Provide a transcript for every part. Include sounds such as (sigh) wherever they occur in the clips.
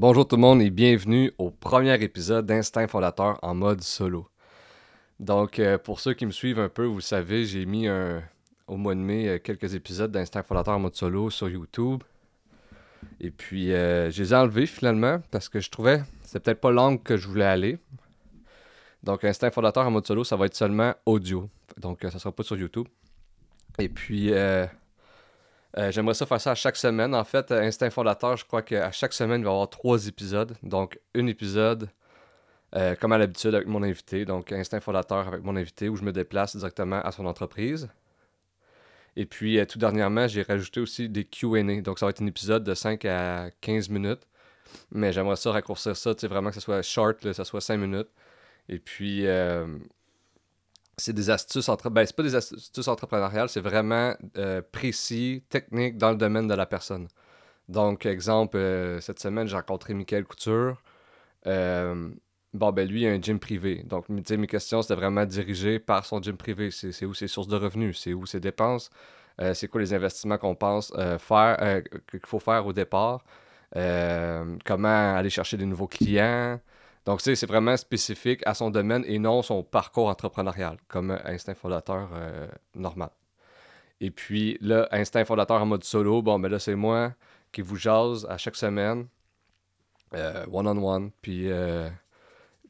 Bonjour tout le monde et bienvenue au premier épisode d'Instinct Fondateur en mode solo. Donc, euh, pour ceux qui me suivent un peu, vous savez, j'ai mis au mois de mai euh, quelques épisodes d'Instinct Fondateur en mode solo sur YouTube. Et puis, euh, je les ai enlevés finalement parce que je trouvais que c'était peut-être pas l'angle que je voulais aller. Donc, Instinct Fondateur en mode solo, ça va être seulement audio. Donc, ça sera pas sur YouTube. Et puis, j'aimerais ça faire ça à chaque semaine. En fait, euh, Instinct Fondateur, je crois qu'à chaque semaine, il va y avoir trois épisodes. Donc, un épisode, euh, comme à l'habitude, avec mon invité. Donc, Instinct Fondateur avec mon invité, où je me déplace directement à son entreprise. Et puis, tout dernièrement, j'ai rajouté aussi des QA. Donc, ça va être un épisode de 5 à 15 minutes. Mais j'aimerais ça raccourcir ça, tu sais, vraiment que ce soit short, que ça soit 5 minutes. Et puis, c'est des astuces entre ben, c'est pas des astuces entrepreneuriales, c'est vraiment euh, précis, technique dans le domaine de la personne. Donc, exemple, euh, cette semaine, j'ai rencontré Michael Couture. Euh, bon, ben lui, il a un gym privé. Donc, mes questions, c'était vraiment dirigé par son gym privé. C'est où ses sources de revenus, c'est où ses dépenses, c'est quoi les investissements qu'on pense faire, qu'il faut faire au départ, comment aller chercher des nouveaux clients, donc, c'est vraiment spécifique à son domaine et non son parcours entrepreneurial, comme instinct fondateur euh, normal. Et puis, là, instinct fondateur en mode solo, bon, ben là, c'est moi qui vous jase à chaque semaine, euh, one-on-one, puis, euh,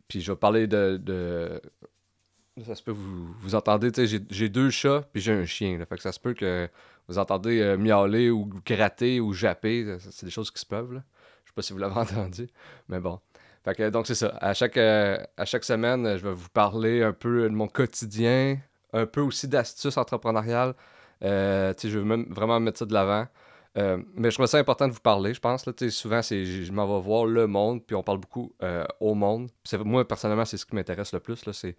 puis je vais parler de, Ça se peut, vous, vous entendez, tu j'ai deux chats, puis j'ai un chien, là, fait que ça se peut que vous entendez miauler ou gratter ou japper, c'est des choses qui se peuvent, là. Je sais pas si vous l'avez (laughs) entendu, mais bon donc, c'est ça. À chaque, euh, à chaque semaine, je vais vous parler un peu de mon quotidien, un peu aussi d'astuces entrepreneuriales. Euh, je veux même vraiment mettre ça de l'avant. Euh, mais je trouve ça important de vous parler, je pense. Là, souvent, c'est, je, m'en vais voir le monde, puis on parle beaucoup au monde. moi, personnellement, c'est ce qui m'intéresse le plus. Là, c'est,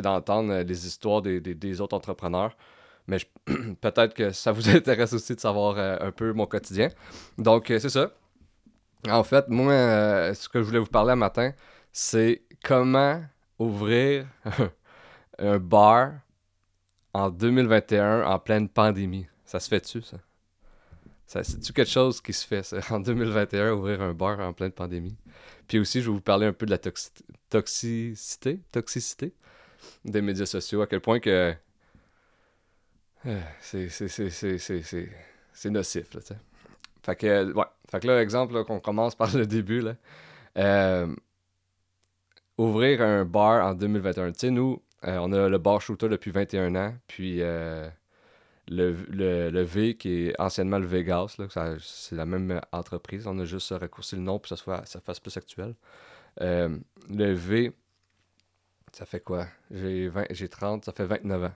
d'entendre les histoires des, des, autres entrepreneurs. Mais (clears throat) peut-être que ça vous (laughs) intéresse aussi de savoir un peu mon quotidien. Donc, c'est ça. En fait, moi, euh, ce que je voulais vous parler un matin, c'est comment ouvrir (laughs) un bar en 2021 en pleine pandémie. Ça se fait-tu, ça? C'est-tu quelque chose qui se fait, ça, (laughs) en 2021, ouvrir un bar en pleine pandémie? Puis aussi, je vais vous parler un peu de la toxicité, toxicité des médias sociaux, à quel point que euh, c'est nocif, là, tu sais. Fait que, ouais. Fait que là, exemple, qu'on commence par le début, là. Euh, ouvrir un bar en 2021. Tu sais, nous, euh, on a le bar shooter depuis 21 ans, puis euh, le, le, V, qui est anciennement le Vegas, là, c'est la même entreprise. On a juste raccourci le nom pour que ça, soit, ça fasse plus actuel. le V, ça fait quoi? J'ai 30, ça fait 29 ans.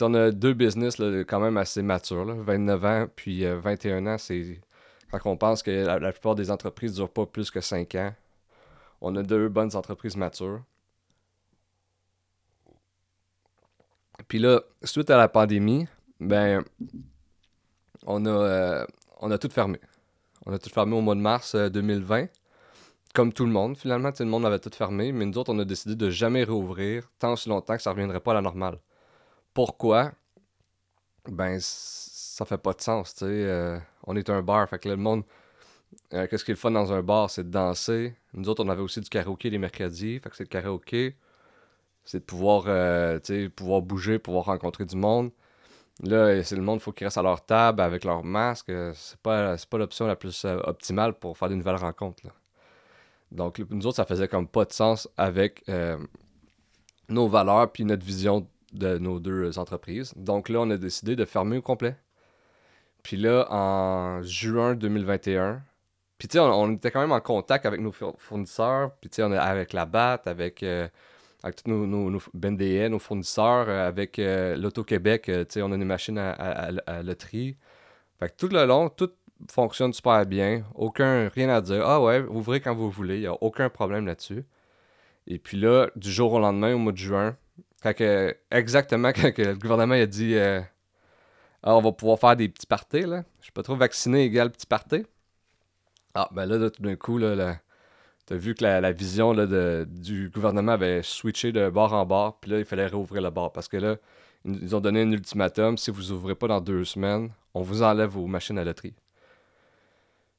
On a deux business quand même assez matures. Là. 29 ans, puis 21 euh, ans, c'est. Quand on pense que la, plupart des entreprises ne durent pas plus que 5 ans, on a deux bonnes entreprises matures. Puis là, suite à la pandémie, ben, on a, euh, on a tout fermé. On a tout fermé au mois de mars 2020. Euh, Comme tout le monde, finalement, tout le monde avait tout fermé, mais nous autres, on a décidé de jamais rouvrir tant aussi longtemps que ça ne reviendrait pas à la normale. Pourquoi? Ben, ça fait pas de sens. Euh, on est un bar, fait que le monde. Euh, qu'est-ce qui est fun dans un bar? C'est de danser. Nous autres, on avait aussi du karaoké les mercredis, fait que c'est le karaoké. C'est de pouvoir, euh, bouger, pouvoir rencontrer du monde. Là, c'est le monde, faut qu'ils restent à leur table avec leur masque. C'est pas, pas l'option la plus optimale pour faire de nouvelles rencontres. Donc, nous autres, ça faisait comme pas de sens avec nos valeurs puis notre vision de nos deux entreprises. Donc là, on a décidé de fermer au complet. Puis là, en juin 2021, puis tu sais, on, était quand même en contact avec nos fournisseurs, puis tu sais, avec la BAT, avec, euh, avec tous nos, nos, nos nos fournisseurs, euh, avec euh, l'Auto-Québec, tu sais, on a une machine à, à, loterie. Fait que tout le long, tout fonctionne super bien. Aucun, rien à dire. Ah ouais, ouvrez quand vous voulez, il n'y a aucun problème là-dessus. Et puis là, du jour au lendemain, au mois de juin, exactement (laughs) quand le gouvernement a dit euh, ah, on va pouvoir faire des petits parties, là. Je suis pas trop vacciné égal petit party. Ah, ben là, tout d'un coup, là, t'as vu que la, vision du gouvernement avait switché de bord en bord, puis là, il fallait réouvrir le bar. Parce que là, ils ont donné un ultimatum si vous ouvrez pas dans deux semaines, on vous enlève vos machines à loterie.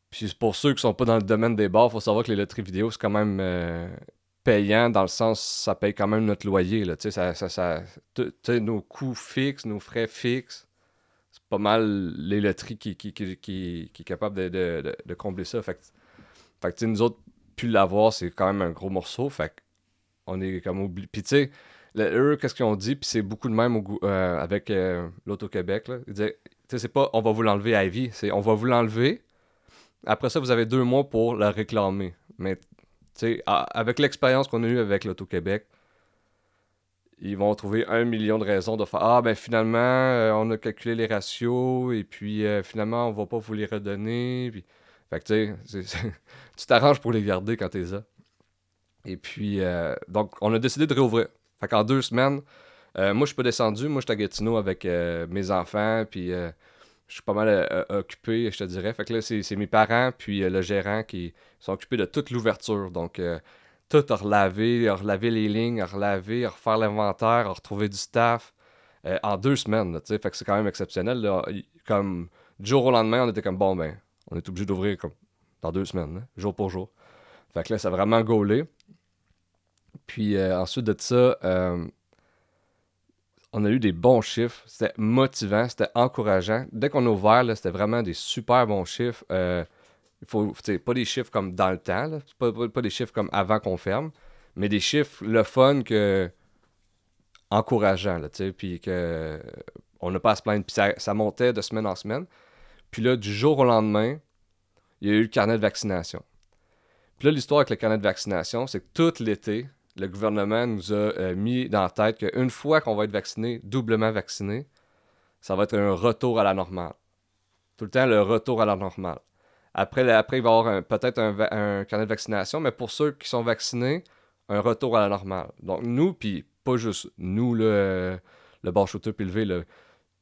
Puis pour ceux qui sont pas dans le domaine des bars, faut savoir que les loteries vidéo, c'est quand même euh, payant dans le sens ça paye quand même notre loyer. Là, ça, ça, nos coûts fixes, nos frais fixes, c'est pas mal les loteries qui, qui, qui, qui, est capable de, de, combler ça. Fait fait nous autres, plus l'avoir, c'est quand même un gros morceau. Fait on est comme oublié. Puis tu sais, eux, qu'est-ce qu'ils ont dit, puis c'est beaucoup de même euh, avec euh, l'Auto-Québec. Ils disaient, c'est pas on va vous l'enlever à vie, c'est on va vous l'enlever. Après ça, vous avez deux mois pour la réclamer. Mais avec l'expérience qu'on a eue avec l'Auto-Québec, ils vont trouver un million de raisons de faire Ah, ben finalement, euh, on a calculé les ratios et puis finalement, on va pas vous les redonner. Puis... Fait que tu sais, (laughs) tu t'arranges pour les garder quand t'es là. Et puis, donc, on a décidé de réouvrir. Fait qu'en deux semaines, euh, moi, je suis pas descendu. Moi, je suis à Gatineau avec euh, mes enfants, puis euh, je suis pas mal occupé, je te dirais. Fait que là, c'est mes parents, puis le gérant qui sont occupés de toute l'ouverture. Donc, tout à relaver, à relaver les lignes, à relaver, à refaire l'inventaire, à retrouver du staff en deux semaines. fait que c'est quand même exceptionnel. Comme du jour au lendemain, on était comme bon, ben, on est obligé d'ouvrir comme dans deux semaines, jour pour jour. Fait que là, ça a vraiment gaulé. Puis euh, ensuite de ça, euh, on a eu des bons chiffres. C'était motivant, c'était encourageant. Dès qu'on a ouvert, c'était vraiment des super bons chiffres. Euh, faut, pas des chiffres comme dans le temps, pas, des chiffres comme avant qu'on ferme, mais des chiffres, le fun que encourageant, puis que on n'a pas à se plaindre. Puis ça, montait de semaine en semaine. Puis là, du jour au lendemain, il y a eu le carnet de vaccination. Puis là, l'histoire avec le carnet de vaccination, c'est que tout l'été, le gouvernement nous a euh, mis dans la tête qu'une fois qu'on va être vacciné, doublement vacciné, ça va être un retour à la normale. Tout le temps, le retour à la normale. Après, après il va y avoir peut-être un, carnet de vaccination, mais pour ceux qui sont vaccinés, un retour à la normale. Donc, nous, puis pas juste nous, le, le bar shooter puis le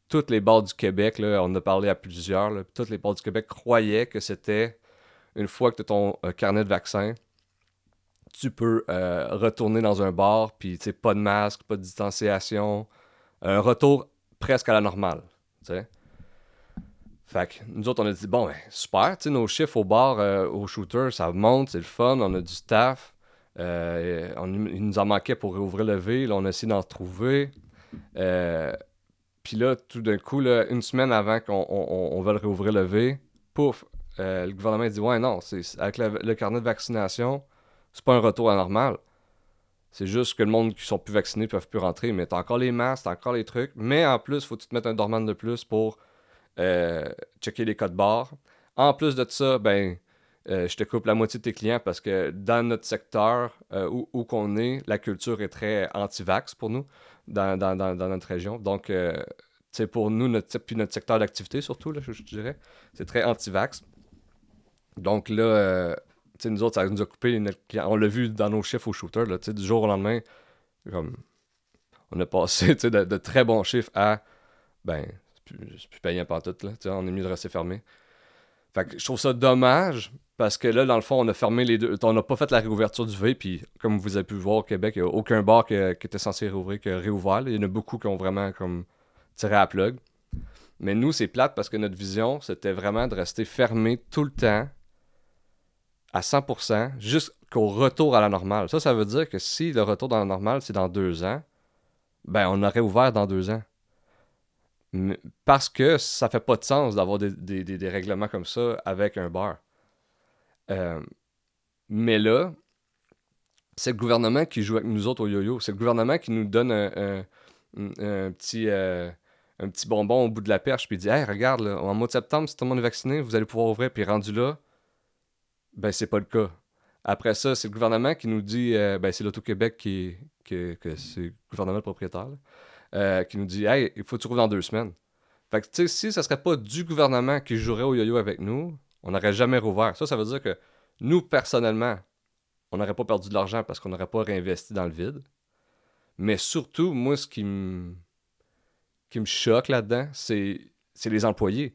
toutes les bars du Québec, là, on a parlé à plusieurs, toutes les bars du Québec croyaient que c'était une fois que tu as ton euh, carnet de vaccin, tu peux euh, retourner dans un bar, puis pas de masque, pas de distanciation. Un retour presque à la normale. sais. Fait que nous autres, on a dit, bon, ben, super, nos chiffres au bar, euh, au shooter, ça monte, c'est le fun, on a du staff. Euh, il nous en manquait pour réouvrir le V, là, on a essayé d'en trouver. Puis là, tout d'un coup, une semaine avant qu'on on, veuille réouvrir le V, pouf, le gouvernement dit, ouais, non, c'est avec le carnet de vaccination, c'est pas un retour à normal. C'est juste que le monde qui sont plus vaccinés peuvent plus rentrer. Mais t'as encore les masques, t'as encore les trucs. Mais en plus, faut que tu te mettre un dormant de plus pour euh, checker les codes barres. En plus de ça, ben, euh, je te coupe la moitié de tes clients parce que dans notre secteur euh, où, qu'on est, la culture est très anti-vax pour nous, dans, notre région. Donc, c'est pour nous, notre, puis notre secteur d'activité surtout, là, je, je dirais, c'est très anti-vax. Donc là, nous autres, ça nous a coupé On l'a vu dans nos chiffres au shooter, là, du jour au lendemain, comme on a passé (laughs) de, de, très bons chiffres à ben, c'est plus, plus, payant pas tout, là, on est mieux de rester fermé. Fait que je trouve ça dommage parce que là, dans le fond, on a fermé les deux. On n'a pas fait la réouverture du V, puis comme vous avez pu voir au Québec, il n'y a aucun bar qui, était censé réouvrir qui a réouvert. Il y en a beaucoup qui ont vraiment comme tiré à plug. Mais nous, c'est plate parce que notre vision, c'était vraiment de rester fermé tout le temps à 100% jusqu'au retour à la normale. Ça, ça veut dire que si le retour dans la normale, c'est dans deux ans, ben on aurait ouvert dans deux ans. Parce que ça fait pas de sens d'avoir des, règlements comme ça avec un bar. Euh, mais là, c'est le gouvernement qui joue avec nous autres au yo-yo. C'est le gouvernement qui nous donne un, petit, euh, un petit bonbon au bout de la perche, puis dit Hey, regarde, en mois de septembre, si tout le monde est vacciné, vous allez pouvoir ouvrir. Puis rendu là, ben, c'est pas le cas. Après ça, c'est le gouvernement qui nous dit, euh, ben, c'est l'Auto-Québec qui, que c'est le gouvernement propriétaire, euh, qui nous dit, hey, il faut que tu dans deux semaines. Fait que, tu sais, si ça serait pas du gouvernement qui jouerait au yo-yo avec nous, on n'aurait jamais rouvert. Ça, ça veut dire que nous, personnellement, on n'aurait pas perdu de l'argent parce qu'on n'aurait pas réinvesti dans le vide. Mais surtout, moi, ce qui me qui me choque là-dedans, c'est les employés.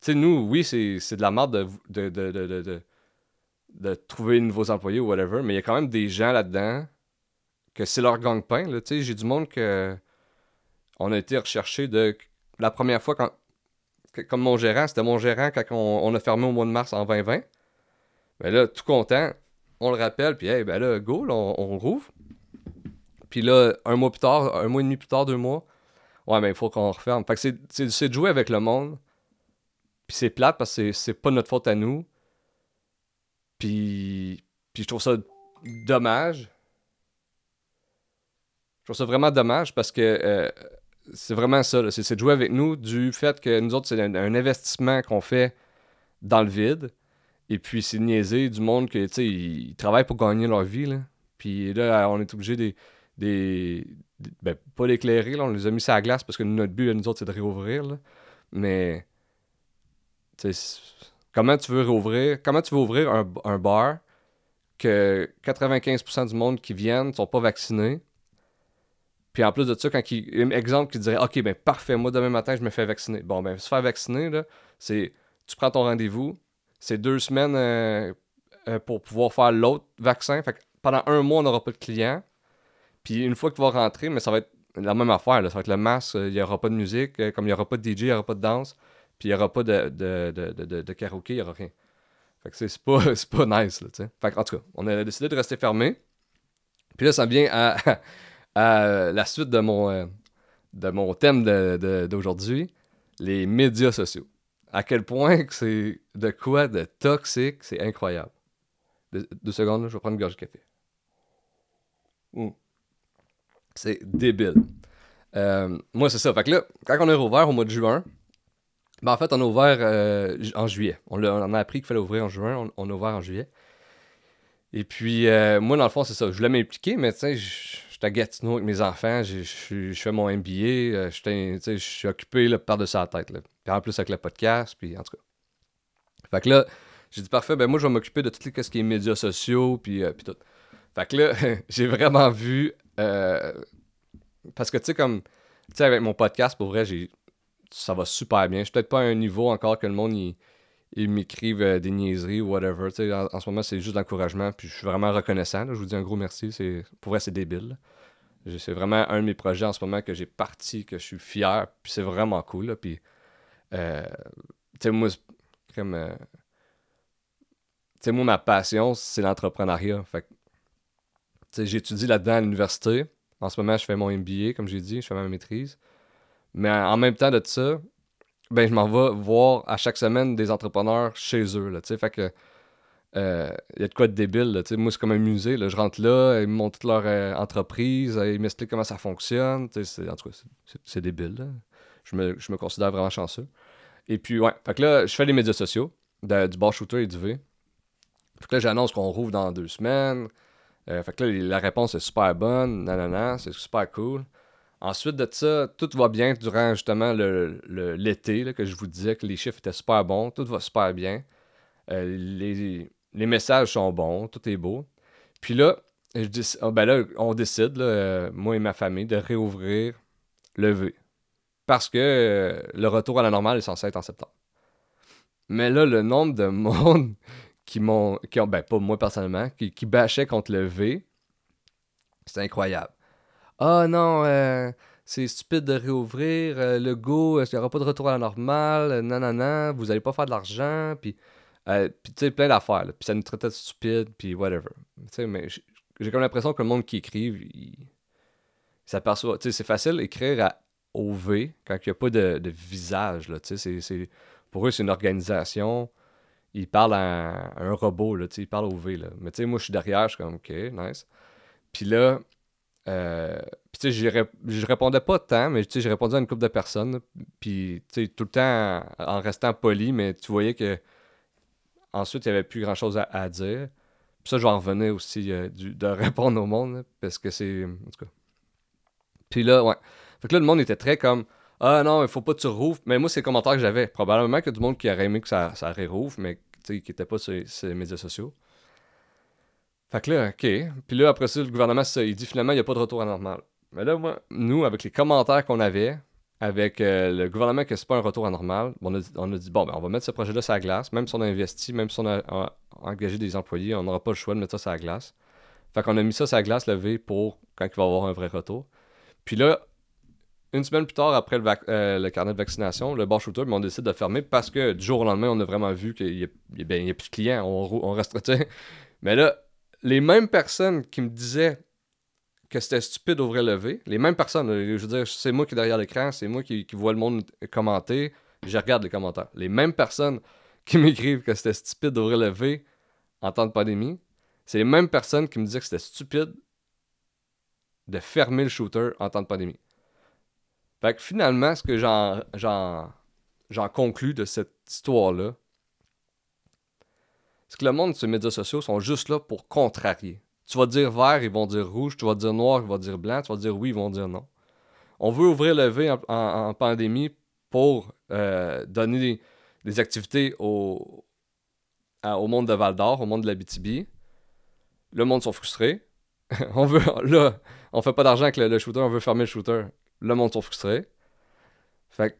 Tu sais, nous, oui, c'est de la merde de, de de trouver de nouveaux employés ou whatever, mais il y a quand même des gens là-dedans que c'est leur gang-pain. J'ai du monde que on a été recherché de la première fois quand, comme mon gérant, c'était mon gérant quand on, a fermé au mois de mars en 2020. Ben là, tout content, on le rappelle, puis hey, ben là, go, on, on, rouvre. Puis là, un mois plus tard, un mois et demi plus tard, deux mois, ouais, mais ben, il faut qu'on referme. Fait que c'est de jouer avec le monde. Puis c'est plate parce que c'est pas notre faute à nous. Puis, puis je trouve ça dommage. Je trouve ça vraiment dommage parce que euh, c'est vraiment ça. C'est de jouer avec nous du fait que nous autres, c'est un, investissement qu'on fait dans le vide. Et puis, c'est niaiser du monde que, ils, travaillent pour gagner leur vie, là. Puis là, on est obligé des. ben, pas d'éclairer. On les a mis sur la glace parce que notre but, nous autres, c'est de réouvrir. Mais. Tu comment tu veux veux ouvrir un, bar que 95% du monde qui viennent ne sont pas vaccinés? Puis en plus de ça, quand. Exemple qui dirait Ok, ben parfait, moi demain matin, je me fais vacciner. Bon, ben se faire vacciner, là, c'est. Tu prends ton rendez-vous, c'est deux semaines euh, euh, pour pouvoir faire l'autre vaccin. Pendant un mois, on n'aura pas de clients. Puis une fois que tu vas rentrer, mais ça va être la même affaire. Ça va être le masque, il n'y aura pas de musique, euh, comme il n'y aura pas de DJ, il n'y aura pas de danse, puis il n'y aura pas de, de, de, de, karaoké, il n'y aura rien. Fait que c'est pas, (laughs) pas nice, là. Fait que, en tout cas, on a décidé de rester fermé. Puis là, ça vient à, (laughs) à la suite de mon, euh, de mon thème d'aujourd'hui, les médias sociaux. À quel point que c'est de quoi de toxique, c'est incroyable. deux secondes, je vais prendre une gorge de café. Hmm. C'est débile. Euh, moi, c'est ça. Fait que là, quand on est rouvert au mois de juin, ben en fait, on a ouvert euh, en juillet. On, a, appris qu'il fallait ouvrir en juin, on, on, a ouvert en juillet. Et puis, moi, dans le fond, c'est ça. Je voulais m'impliquer, mais tu sais, à Gatineau avec mes enfants, je fais mon MBA, euh, je suis occupé par-dessus la tête. Là. Puis en plus avec le podcast, puis en tout cas. Fait que là, j'ai dit parfait, ben moi je vais m'occuper de tout ce qui est médias sociaux, puis, euh, puis tout. Fait que là, (laughs) j'ai vraiment vu. Euh, parce que tu sais, comme. Tu sais, avec mon podcast, pour vrai, j'ai ça va super bien. Je suis peut-être pas à un niveau encore que le monde il, m'écrive des niaiseries ou whatever. En, en, ce moment, c'est juste l'encouragement. Puis je suis vraiment reconnaissant. Je vous dis un gros merci. Pour vrai, c'est débile. C'est vraiment un de mes projets en ce moment que j'ai parti, que je suis fier, puis c'est vraiment cool. puis, euh, tu sais, moi, comme. Euh, moi, ma passion, c'est l'entrepreneuriat. Fait j'étudie là-dedans à l'université. En ce moment, je fais mon MBA, comme j'ai dit, je fais ma maîtrise. Mais en même temps de ça, ben, je m'en vais voir à chaque semaine des entrepreneurs chez eux. Là, fait que il euh, y a de quoi de débile. Là, moi, c'est comme un musée. Là. Je rentre là, ils me montrent toute leur euh, entreprise, ils m'expliquent comment ça fonctionne. C'est, en tout cas, c'est, débile. Je, me, je me, considère vraiment chanceux. Et puis, ouais, fait que là, je fais les médias sociaux du bar shooter et du V. Fait que là, j'annonce qu'on rouvre dans deux semaines. Euh, fait que là, la réponse est super bonne. Nanana, c'est super cool. Ensuite de ça, tout va bien durant justement l'été, que je vous disais que les chiffres étaient super bons. Tout va super bien. les, les messages sont bons, tout est beau. Puis là, je dis, oh, ben là on décide, euh, moi et ma famille, de réouvrir le V. Parce que euh, le retour à la normale est censé être en septembre. Mais là, le nombre de (laughs) monde qui m'ont. Qui ont, ben, pas moi personnellement, qui, qui bâchait contre le V, c'est incroyable. Ah non, euh, c'est stupide de réouvrir. le go, il n'y aura pas de retour à la normale. Non, non, non, vous n'allez pas faire de l'argent. Puis euh, tu sais, plein d'affaires. Puis, ça nous traitait de stupide, puis whatever. Tu sais, mais j'ai comme l'impression que le monde qui écrive, il, s'aperçoit. Tu sais, c'est facile d'écrire à OV quand il n'y a pas de, de visage, là. Tu sais, c'est, pour eux, c'est une organisation. Ils parlent à, un robot, là. Tu sais, ils parlent au V, là. Mais, tu sais, moi, je suis derrière, je suis comme, OK, nice. Puis là, euh, puis tu sais, je répondais pas tant, mais tu sais, j'ai répondu à une couple de personnes. Puis, tu sais, tout le temps en restant poli, mais tu voyais que Ensuite, il n'y avait plus grand chose à, dire. Puis ça, je vais aussi euh, de (laughs) répondre au monde, parce que c'est. Puis là, ouais. Fait que là, le monde était très comme Ah non, il faut pas que tu rouvres. Mais moi, c'est le commentaire que j'avais. Probablement a du monde qui aurait aimé que ça, ça mais qui n'était pas sur, les médias sociaux. Fait que là, OK. Puis là, après ça, le gouvernement, il dit finalement, il n'y a pas de retour à normal. Mais là, moi, nous, avec les commentaires qu'on avait, avec euh, le gouvernement que c'est pas un retour à normal, on a, dit, bon, ben, on va mettre ce projet-là sur la glace, même si on a investi, même si on a, engagé des employés, on n'aura pas le choix de mettre ça sur la glace. Fait qu'on a mis ça sur la glace levée pour quand il va y avoir un vrai retour. Puis là, une semaine plus tard, après le, carnet de vaccination, le bar shooter, on décide de fermer parce que du jour au lendemain, on a vraiment vu qu'il n'y a, a, plus de clients. On, on reste. (laughs) Mais là, les mêmes personnes qui me disaient que c'était stupide d'ouvrir le V, les mêmes personnes, je veux dire, c'est moi qui est derrière l'écran, c'est moi qui, vois le monde commenter, je regarde les commentaires. Les mêmes personnes qui (laughs) m'écrivent que c'était stupide d'ouvrir le V en temps de pandémie, c'est les mêmes personnes qui me disaient que c'était stupide de fermer le shooter en temps de pandémie. Fait que finalement, ce que j'en, j'en, conclus de cette histoire-là, c'est que le monde sur les médias sociaux sont juste là pour contrarier. Tu vas dire vert, ils vont dire rouge. Tu vas dire noir, ils vont dire blanc. Tu vas dire oui, ils vont dire non. On veut ouvrir le V en, pandémie pour euh, donner des, activités au, au monde de Val d'Or, au monde de la BTB. Le monde sont frustrés. (laughs) on veut, là, on fait pas d'argent avec le, shooter, on veut fermer le shooter. Le monde sont frustrés. Fait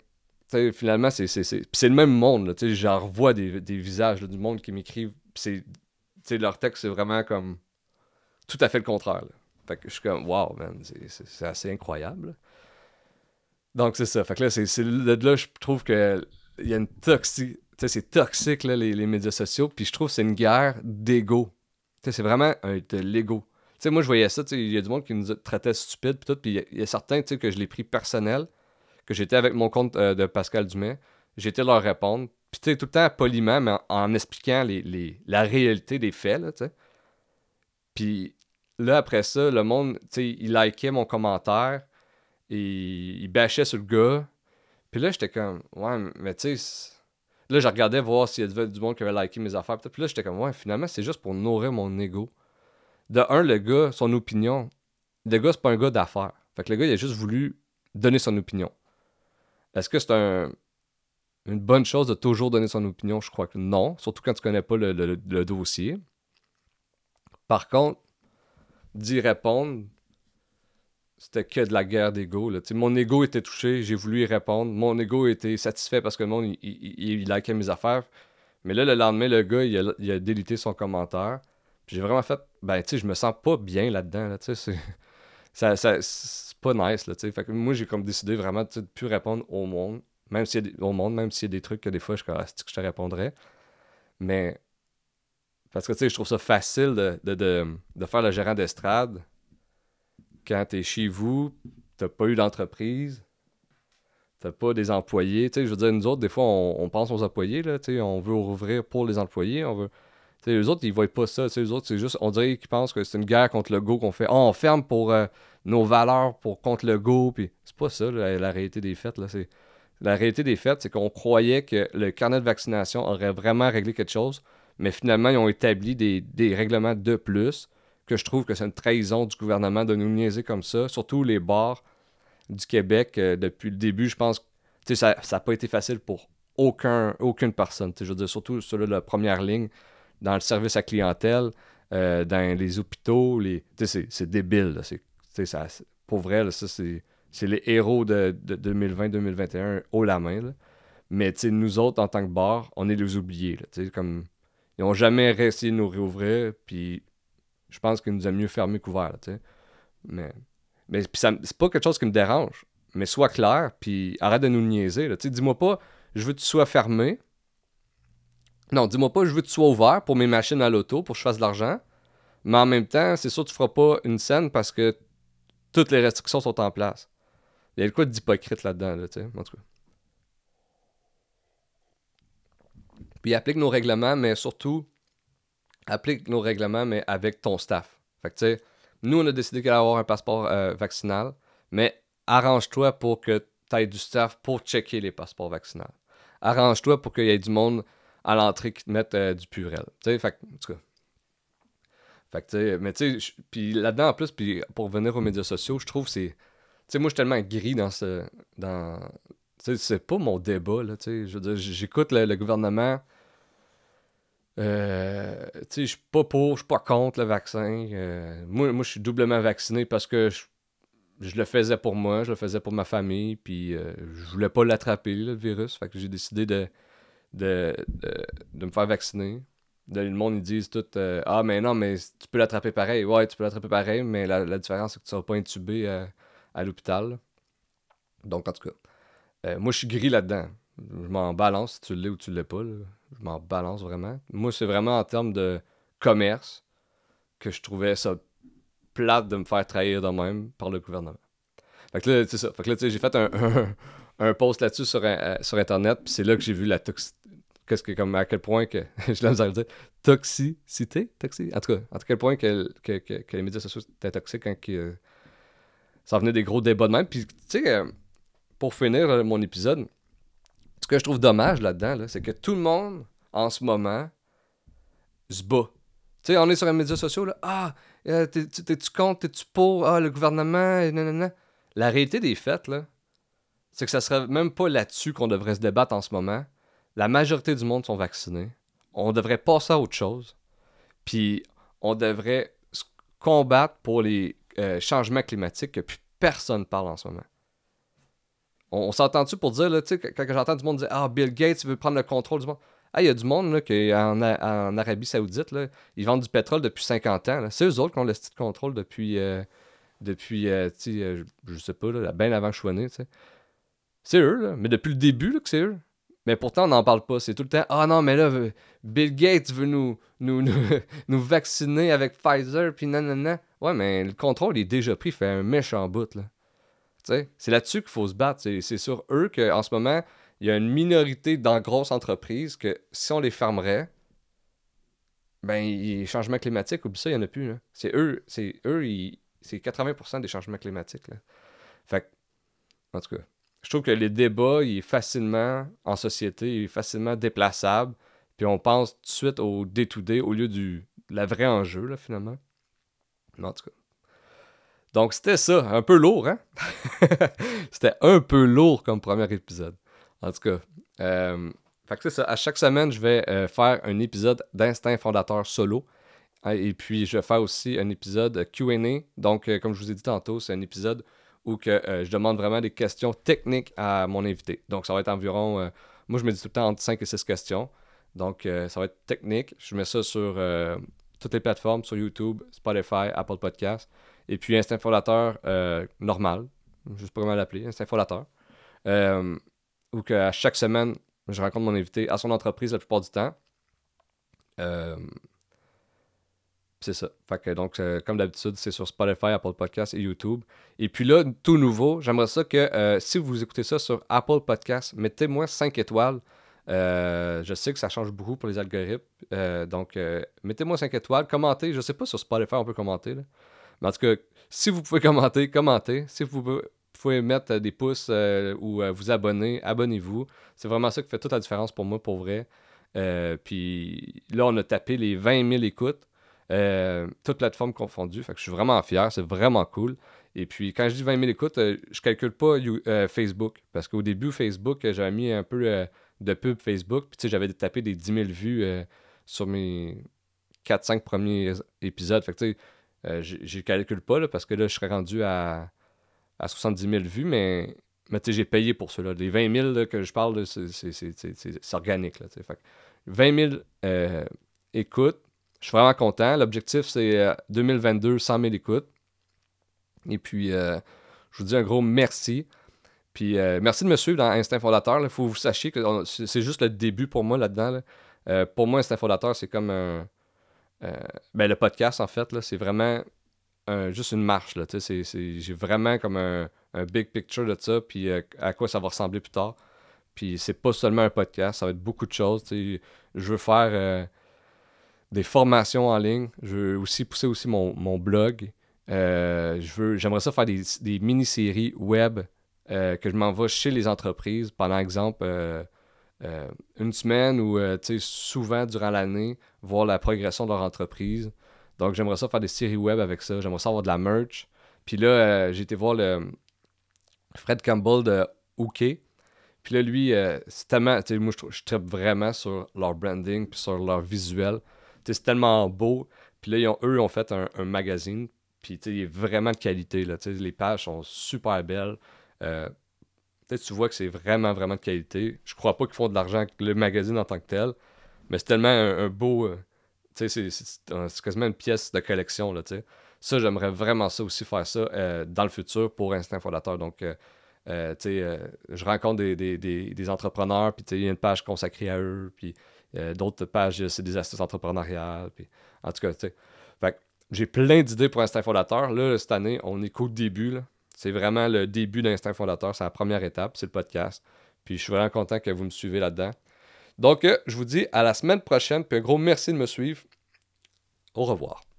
que, finalement, c'est, le même monde. J'en revois des, des visages du monde qui m'écrivent. C'est, leur texte, c'est vraiment comme tout à fait le contraire. Fait que je suis comme, wow, man, c'est, assez incroyable. Donc, c'est ça. Fait que là, c'est, de là, je trouve que il y a une toxique. C'est toxique, là, les, médias sociaux. Puis je trouve que c'est une guerre d'ego. C'est vraiment un, de l'ego sais, moi, je voyais ça, il y a du monde qui nous traitait stupide, puis tout, puis il y, a certains, tu que je l'ai pris personnel, que j'étais avec mon compte euh, de Pascal Dumais, j'étais leur répondre, puis tu sais, tout le temps poliment, mais en, expliquant la réalité des faits, là, tu sais. Puis là, après ça, le monde, tu sais, il likait mon commentaire, et il bâchait sur le gars, puis là, j'étais comme, ouais, mais tu sais, là, je regardais voir s'il y avait du monde qui avait liké mes affaires, puis là, j'étais comme, ouais, finalement, c'est juste pour nourrir mon ego de un, le gars, son opinion, le gars, c'est pas un gars d'affaires. Fait que le gars, il a juste voulu donner son opinion. Est-ce que c'est un, une bonne chose de toujours donner son opinion? Je crois que non, surtout quand tu connais pas le, dossier. Par contre, d'y répondre, c'était que de la guerre d'ego. Mon ego était touché, j'ai voulu y répondre. Mon ego était satisfait parce que le monde, il, il, il mes affaires. Mais là, le lendemain, le gars, il a, il délité son commentaire j'ai vraiment fait, ben, tu sais, je me sens pas bien là-dedans, là, tu sais, c'est, pas nice, là. Fait que moi, j'ai comme décidé vraiment, de plus répondre au monde, même des, au monde, même s'il y a des trucs que des fois, je, je te répondrais? Mais, parce que, tu sais, je trouve ça facile de, de, de, faire le gérant d'estrade quand t'es chez vous, t'as pas eu d'entreprise, t'as pas des employés, tu sais, je veux dire, nous autres, des fois, on, on pense aux employés, là, tu sais, on veut ouvrir pour les employés, on veut les autres, ils voient pas ça. Les autres, c'est juste, on dirait qu'ils pensent que c'est une guerre contre le go qu'on fait. Oh, on ferme pour euh, nos valeurs, pour contre le go. Puis c'est pas ça, la, réalité des faits. Là. La réalité des faits, c'est qu'on croyait que le carnet de vaccination aurait vraiment réglé quelque chose, mais finalement, ils ont établi des, règlements de plus que je trouve que c'est une trahison du gouvernement de nous niaiser comme ça. Surtout les bars du Québec, euh, depuis le début, je pense que ça n'a pas été facile pour aucun, aucune personne. Je veux dire, surtout sur la première ligne dans le service à clientèle, euh, dans les hôpitaux. Les... C'est débile. Pour vrai, ça, c'est les héros de, 2020-2021 haut la main. Mais nous autres, en tant que bar, on est les oubliés. comme, ils n'ont jamais réussi de nous réouvrir. Puis je pense qu'ils nous ont mieux fermé couvert. mais mais c'est pas quelque chose qui me dérange. Mais sois clair, puis arrête de nous niaiser. Dis-moi pas, je veux que tu sois fermé, non, dis-moi pas, je veux que tu sois ouvert pour mes machines à l'auto, pour que je fasse de l'argent. Mais en même temps, c'est sûr que tu feras pas une scène parce que toutes les restrictions sont en place. Il y a le quoi d'hypocrite là-dedans, là, tu sais, en tout cas. Puis applique nos règlements, mais surtout, applique nos règlements, mais avec ton staff. Fait que, tu sais, nous, on a décidé qu'il allait avoir un passeport euh, vaccinal, mais arrange-toi pour que tu aies du staff pour checker les passeports vaccinaux. Arrange-toi pour qu'il y ait du monde à l'entrée qui te mettent euh, du purel. Tu sais, fait en tout cas. Fait que, tu sais, mais tu sais, puis là-dedans, en plus, puis pour revenir aux médias sociaux, je trouve c'est. Sais, moi, je suis tellement gris dans ce. Dans, c'est pas mon débat, là. Je veux dire, j'écoute le, gouvernement. Euh, tu sais, je suis pas pour, je suis pas contre le vaccin. Euh, moi, moi je suis doublement vacciné parce que je, le faisais pour moi, je le faisais pour ma famille, puis je voulais pas l'attraper, le virus. Fait que j'ai décidé de de, de, me faire vacciner. le monde, ils disent tout euh, Ah, mais non, mais tu peux l'attraper pareil. Ouais, tu peux l'attraper pareil, mais la, différence, c'est que tu seras pas intubé euh, à l'hôpital. Donc, en tout cas, moi, je suis gris là-dedans. Je m'en balance si tu l'es ou tu l'es pas. Je m'en balance vraiment. Moi, c'est vraiment en termes de commerce que je trouvais ça plate de me faire trahir de même par le gouvernement. Fait que là, c'est ça. Fait que là, j'ai fait (laughs) un, un, post là-dessus sur, euh, sur Internet, puis c'est là que j'ai vu la toxicité. Qu'est-ce que, comme à quel point que, (laughs) je l'ai dire, toxicité, toxi en tout cas, à quel point que, que, les médias sociaux étaient toxiques quand euh, ça venait des gros débats de même. Puis, tu sais, euh, pour finir mon épisode, ce que je trouve dommage là-dedans, c'est que tout le monde, en ce moment, se bat. Tu sais, on est sur les médias sociaux, là, ah, t'es-tu contre, t'es-tu pour, ah, le gouvernement, nanana. La réalité des faits, là, c'est que ça serait même pas là-dessus qu'on devrait se débattre en ce moment. La majorité du monde sont vaccinés. On devrait passer à autre chose. Puis on devrait se combattre pour les euh, changements climatiques que plus personne parle en ce moment. On, s'entend-tu pour dire, là, quand j'entends du monde dire Ah, Bill Gates veut prendre le contrôle du monde. Ah, il y a du monde là, qui, en, en Arabie Saoudite, là, ils vendent du pétrole depuis 50 ans. C'est eux autres qui ont le style contrôle depuis. Euh, depuis, euh, euh, je sais pas, là, bien avant que je C'est eux, là. Mais depuis le début, là, que c'est eux. Mais pourtant, on n'en parle pas. C'est tout le temps, ah non, mais là, Bill Gates veut nous, nous, nous, (laughs) vacciner avec Pfizer, puis nanana. Ouais, mais le contrôle est déjà pris, fait un méchant bout, là. C'est là-dessus qu'il faut se battre. C'est sur eux qu'en ce moment, il y a une minorité dans grosses entreprises que si on les fermerait, ben, les changements climatiques, oublie ça, il n'y en a plus. C'est eux, c'est eux, c'est 80% des changements climatiques. Fait en tout cas, je trouve que les débats, il est facilement, en société, il est facilement déplaçable. Puis on pense tout de suite au day-to-day au lieu du la vraie enjeu, là, finalement. en tout cas. Donc c'était ça, un peu lourd, hein? (laughs) c'était un peu lourd comme premier épisode. En tout cas, euh, fait que c'est ça. À chaque semaine, je vais euh, faire un épisode d'instinct fondateur solo. Et puis, je vais faire aussi un épisode QA. Donc, euh, comme je vous ai dit tantôt, c'est un épisode où que, euh, je demande vraiment des questions techniques à mon invité. Donc, ça va être environ, euh, moi, je me dis tout le temps entre 5 et 6 questions. Donc, ça va être technique. Je mets ça sur toutes les plateformes, sur YouTube, Spotify, Apple Podcasts. Et puis, Instinct normal. Je sais pas comment l'appeler, Instinct Fondateur. où que, à chaque semaine, je rencontre mon invité à son entreprise la plupart du temps. C'est ça. Fait que, donc, euh, comme d'habitude, c'est sur Spotify, Apple Podcasts et YouTube. Et puis là, tout nouveau, j'aimerais ça que euh, si vous écoutez ça sur Apple Podcasts, mettez-moi 5 étoiles. Euh, je sais que ça change beaucoup pour les algorithmes. donc, mettez-moi 5 étoiles. Commentez. Je sais pas sur Spotify, on peut commenter. Mais en tout cas, si vous pouvez (laughs) commenter, commentez. Si vous pouvez mettre des pouces ou vous abonner, abonnez-vous. C'est vraiment ça qui fait toute la différence pour moi, pour vrai. puis là, on a tapé les 20 000 écoutes. Euh, toutes plateformes confondues. Je suis vraiment fier, c'est vraiment cool. Et puis, quand je dis 20 000 écoutes, euh, je calcule pas euh, Facebook. Parce qu'au début, Facebook, j'avais mis un peu de pub Facebook. Puis, tu sais, j'avais tapé des 10 000 vues sur mes 4-5 premiers épisodes. Tu sais, je calcule pas, parce que là, je serais rendu à, à 70 000 vues. Mais, mais tu sais, j'ai payé pour cela. Les 20 000 que je parle, c'est organique. Là, fait que 20 000 écoutes je suis vraiment content. L'objectif, c'est 2022, 100 000 écoutes. Et puis, euh, je vous dis un gros merci. Puis, euh, merci de me suivre dans Instinct Fondateur. Il faut que vous sachiez que c'est juste le début pour moi là-dedans. Euh, pour moi, Instinct Fondateur, c'est comme un. ben, le podcast, en fait, c'est vraiment juste une marche. J'ai vraiment comme un, big picture de ça, puis à quoi ça va ressembler plus tard. Puis, c'est pas seulement un podcast, ça va être beaucoup de choses. Je veux faire des formations en ligne. Je veux aussi pousser aussi mon, blog. Euh, j'aimerais ça faire des, mini-séries web euh, que je m'envoie chez les entreprises pendant exemple euh, une semaine ou souvent durant l'année, voir la progression de leur entreprise. Donc j'aimerais ça faire des séries web avec ça. J'aimerais ça avoir de la merch. Puis là, j'ai été voir le Fred Campbell de OK. Puis là, lui, c'est tellement. Moi, je, je vraiment sur leur branding puis sur leur visuel c'est tellement beau. Puis là, ils ont, eux ont fait un, magazine. Puis il est vraiment de qualité. Là, les pages sont super belles. Euh, tu vois que c'est vraiment, vraiment de qualité. Je crois pas qu'ils font de l'argent avec le magazine en tant que tel. Mais c'est tellement un, beau. Euh, c'est, quasiment une pièce de collection. Là, ça, j'aimerais vraiment ça aussi faire ça euh, dans le futur pour Instinct Fondateur. Donc, je rencontre des, entrepreneurs, puis il y a une page consacrée à eux, puis euh, d'autres pages, c'est des astuces entrepreneuriales. Puis, en tout cas, tu sais. j'ai plein d'idées pour Instinct Fondateur. Là, cette année, on est qu'au début. C'est vraiment le début d'Instinct Fondateur. C'est la première étape, c'est le podcast. Puis je suis vraiment content que vous me suivez là-dedans. Donc, je vous dis à la semaine prochaine. Puis un gros merci de me suivre. Au revoir.